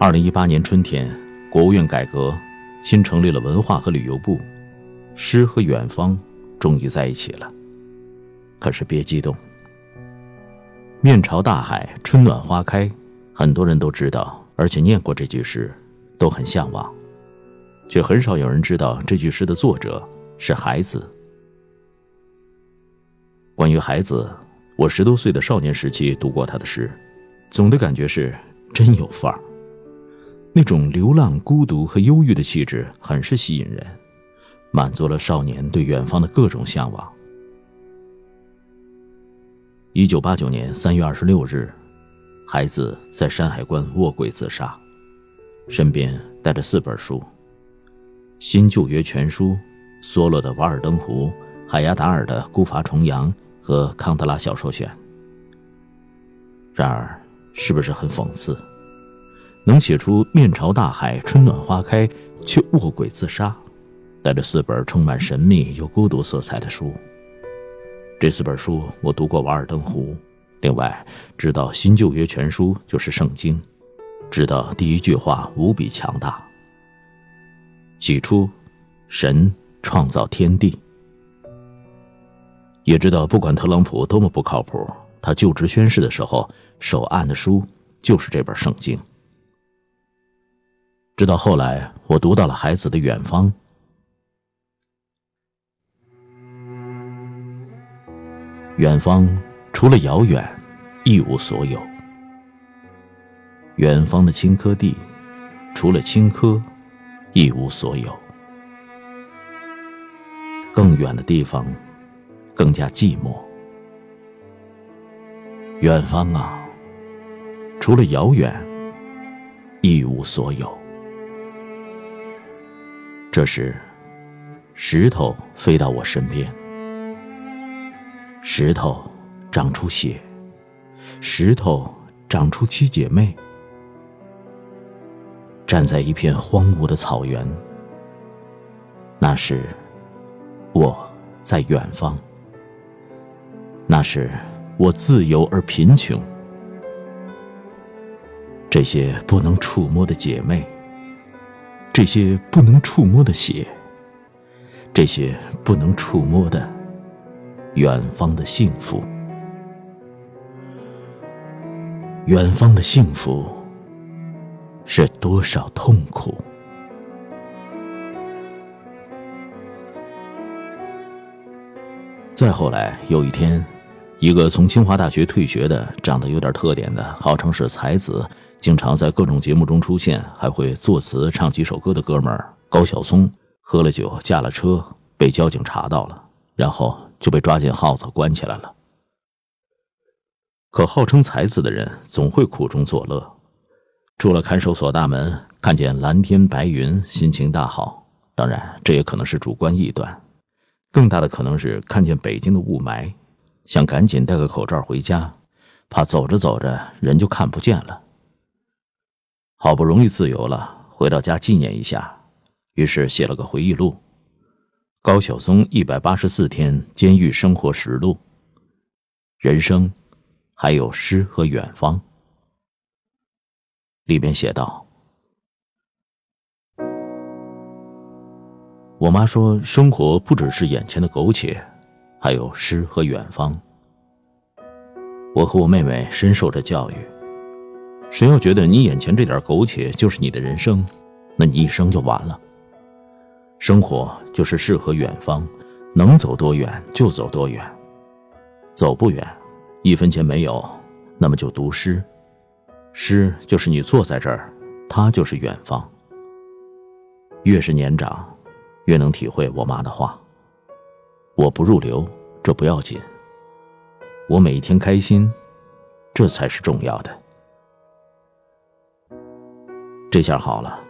二零一八年春天，国务院改革，新成立了文化和旅游部，诗和远方终于在一起了。可是别激动，面朝大海，春暖花开，很多人都知道，而且念过这句诗，都很向往，却很少有人知道这句诗的作者是孩子。关于孩子，我十多岁的少年时期读过他的诗，总的感觉是真有范儿。那种流浪、孤独和忧郁的气质，很是吸引人，满足了少年对远方的各种向往。一九八九年三月二十六日，孩子在山海关卧轨自杀，身边带着四本书：《新旧约全书》、梭罗的《瓦尔登湖》、海牙达尔的《孤筏重洋》和康德拉小说选。然而，是不是很讽刺？能写出“面朝大海，春暖花开”，却卧轨自杀，带着四本充满神秘又孤独色彩的书。这四本书我读过《瓦尔登湖》，另外知道新旧约全书就是圣经，知道第一句话无比强大。起初，神创造天地，也知道不管特朗普多么不靠谱，他就职宣誓的时候手按的书就是这本圣经。直到后来，我读到了孩子的远方。远方除了遥远，一无所有。远方的青稞地，除了青稞，一无所有。更远的地方，更加寂寞。远方啊，除了遥远，一无所有。这时，石头飞到我身边。石头长出血，石头长出七姐妹，站在一片荒芜的草原。那时，我在远方。那时，我自由而贫穷。这些不能触摸的姐妹，这些不能触摸的血，这些不能触摸的。远方的幸福，远方的幸福是多少痛苦？再后来，有一天，一个从清华大学退学的、长得有点特点的、号称是才子，经常在各种节目中出现，还会作词唱几首歌的哥们儿高晓松，喝了酒驾了车，被交警查到了，然后。就被抓进号子关起来了。可号称才子的人总会苦中作乐，出了。看守所大门，看见蓝天白云，心情大好。当然，这也可能是主观臆断，更大的可能是看见北京的雾霾，想赶紧戴个口罩回家，怕走着走着人就看不见了。好不容易自由了，回到家纪念一下，于是写了个回忆录。高晓松一百八十四天监狱生活实录。人生，还有诗和远方。里边写道：“我妈说，生活不只是眼前的苟且，还有诗和远方。我和我妹妹深受着教育。谁要觉得你眼前这点苟且就是你的人生，那你一生就完了。”生活就是诗和远方，能走多远就走多远，走不远，一分钱没有，那么就读诗。诗就是你坐在这儿，它就是远方。越是年长，越能体会我妈的话。我不入流，这不要紧。我每一天开心，这才是重要的。这下好了，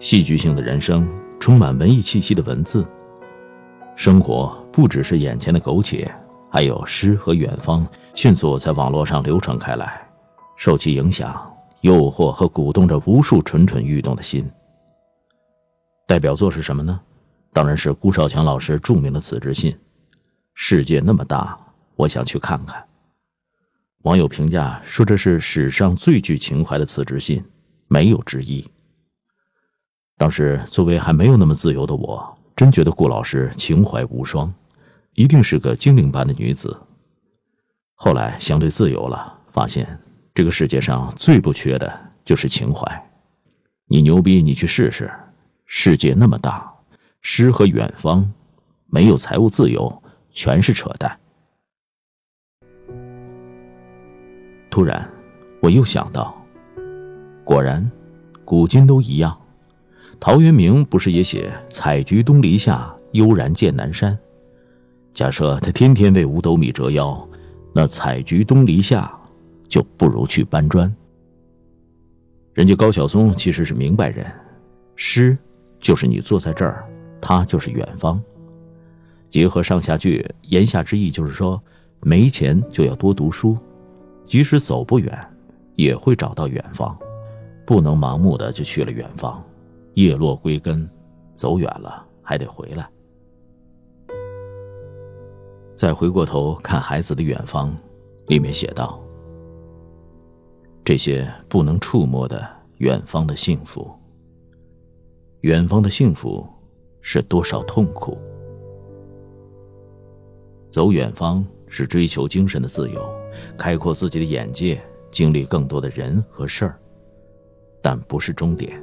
戏剧性的人生。充满文艺气息的文字，生活不只是眼前的苟且，还有诗和远方，迅速在网络上流传开来，受其影响，诱惑和鼓动着无数蠢蠢欲动的心。代表作是什么呢？当然是顾少强老师著名的辞职信。世界那么大，我想去看看。网友评价说这是史上最具情怀的辞职信，没有之一。当时作为还没有那么自由的我，真觉得顾老师情怀无双，一定是个精灵般的女子。后来相对自由了，发现这个世界上最不缺的就是情怀。你牛逼，你去试试。世界那么大，诗和远方，没有财务自由，全是扯淡。突然，我又想到，果然，古今都一样。陶渊明不是也写“采菊东篱下，悠然见南山”？假设他天天为五斗米折腰，那采菊东篱下，就不如去搬砖。人家高晓松其实是明白人，诗就是你坐在这儿，他就是远方。结合上下句，言下之意就是说，没钱就要多读书。即使走不远，也会找到远方，不能盲目的就去了远方，叶落归根，走远了还得回来。再回过头看孩子的远方，里面写道：这些不能触摸的远方的幸福，远方的幸福是多少痛苦？走远方是追求精神的自由。开阔自己的眼界，经历更多的人和事儿，但不是终点。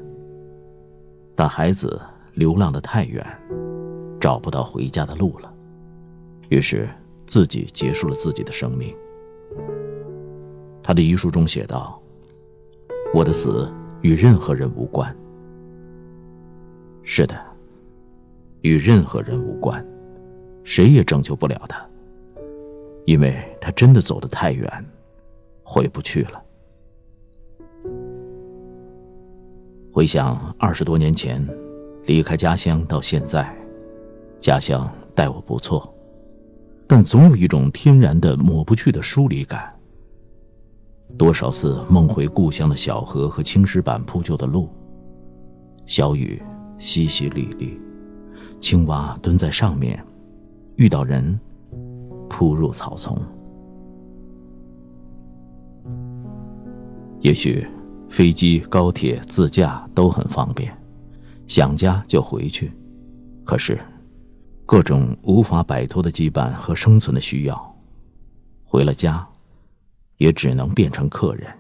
但孩子流浪的太远，找不到回家的路了，于是自己结束了自己的生命。他的遗书中写道：“我的死与任何人无关。”是的，与任何人无关，谁也拯救不了他。因为他真的走得太远，回不去了。回想二十多年前离开家乡到现在，家乡待我不错，但总有一种天然的抹不去的疏离感。多少次梦回故乡的小河和青石板铺就的路，小雨淅淅沥沥，青蛙蹲在上面，遇到人。扑入草丛。也许飞机、高铁、自驾都很方便，想家就回去。可是，各种无法摆脱的羁绊和生存的需要，回了家，也只能变成客人。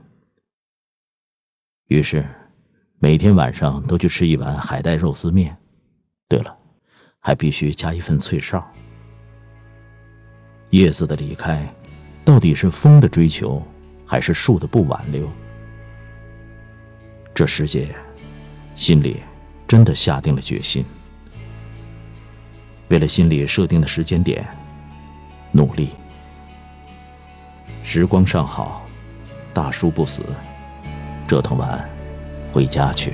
于是，每天晚上都去吃一碗海带肉丝面。对了，还必须加一份脆哨。叶子的离开，到底是风的追求，还是树的不挽留？这世界，心里真的下定了决心。为了心里设定的时间点，努力。时光尚好，大叔不死，折腾完，回家去。